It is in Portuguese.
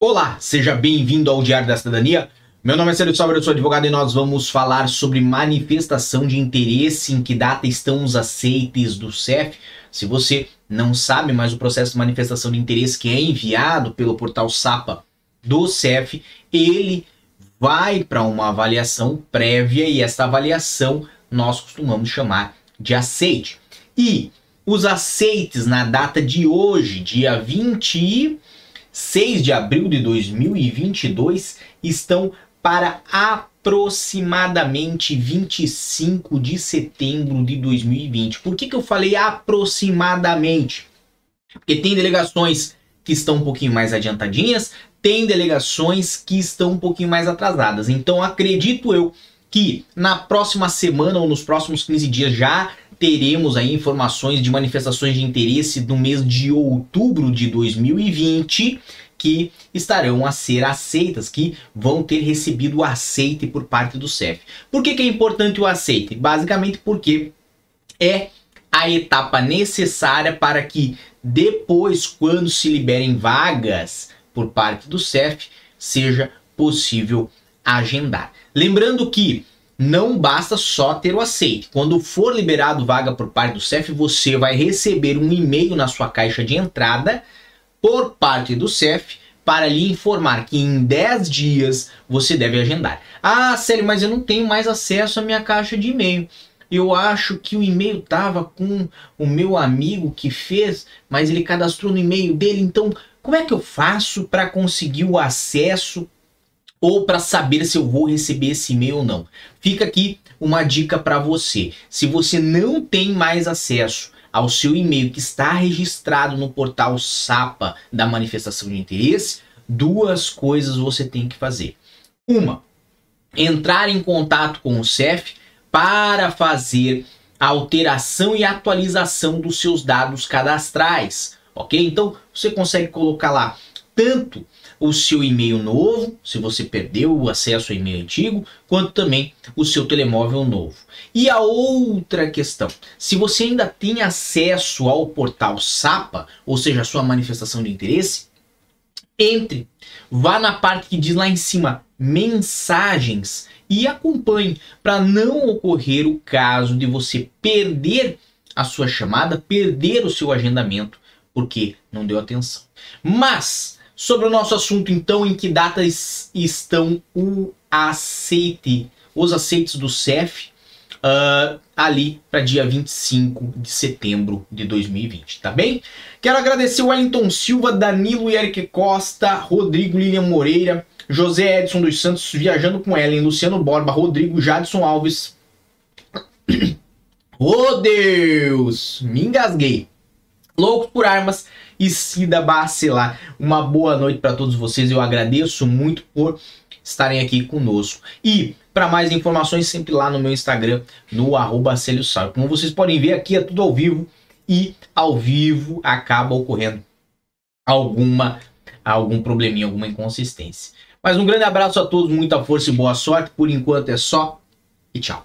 Olá, seja bem-vindo ao Diário da Cidadania. Meu nome é Célio Sobra, eu sou advogado e nós vamos falar sobre manifestação de interesse, em que data estão os aceites do CEF. Se você não sabe, mas o processo de manifestação de interesse que é enviado pelo portal SAPA do CEF, ele vai para uma avaliação prévia e essa avaliação nós costumamos chamar de aceite. E os aceites na data de hoje, dia 20 6 de abril de 2022 estão para aproximadamente 25 de setembro de 2020. Por que, que eu falei aproximadamente? Porque tem delegações que estão um pouquinho mais adiantadinhas, tem delegações que estão um pouquinho mais atrasadas. Então acredito eu que na próxima semana ou nos próximos 15 dias já teremos aí informações de manifestações de interesse no mês de outubro de 2020 que estarão a ser aceitas, que vão ter recebido o aceite por parte do CEF. Por que, que é importante o aceite? Basicamente porque é a etapa necessária para que depois, quando se liberem vagas por parte do CEF, seja possível agendar. Lembrando que não basta só ter o aceite. Quando for liberado vaga por parte do CEF, você vai receber um e-mail na sua caixa de entrada por parte do CEF para lhe informar que em 10 dias você deve agendar. Ah, sério, mas eu não tenho mais acesso à minha caixa de e-mail. Eu acho que o e-mail tava com o meu amigo que fez, mas ele cadastrou no e-mail dele. Então, como é que eu faço para conseguir o acesso ou para saber se eu vou receber esse e-mail ou não. Fica aqui uma dica para você. Se você não tem mais acesso ao seu e-mail que está registrado no portal SAPA da manifestação de interesse, duas coisas você tem que fazer. Uma, entrar em contato com o CEF para fazer a alteração e atualização dos seus dados cadastrais, ok? Então você consegue colocar lá tanto o seu e-mail novo, se você perdeu o acesso ao e-mail antigo, quanto também o seu telemóvel novo. E a outra questão, se você ainda tem acesso ao portal SAPA, ou seja, a sua manifestação de interesse, entre, vá na parte que diz lá em cima mensagens e acompanhe para não ocorrer o caso de você perder a sua chamada, perder o seu agendamento porque não deu atenção. Mas Sobre o nosso assunto, então, em que datas estão o aceite, os aceites do CEF uh, ali para dia 25 de setembro de 2020, tá bem? Quero agradecer o Wellington Silva, Danilo e Eric Costa, Rodrigo Lilian Moreira, José Edson dos Santos, Viajando com Ellen, Luciano Borba, Rodrigo Jadson Alves. oh Deus! Me engasguei. Loucos por Armas e Cida Bacelar. Uma boa noite para todos vocês. Eu agradeço muito por estarem aqui conosco. E para mais informações, sempre lá no meu Instagram, no arroba Como vocês podem ver, aqui é tudo ao vivo e ao vivo acaba ocorrendo alguma algum probleminha, alguma inconsistência. Mas um grande abraço a todos, muita força e boa sorte. Por enquanto é só e tchau.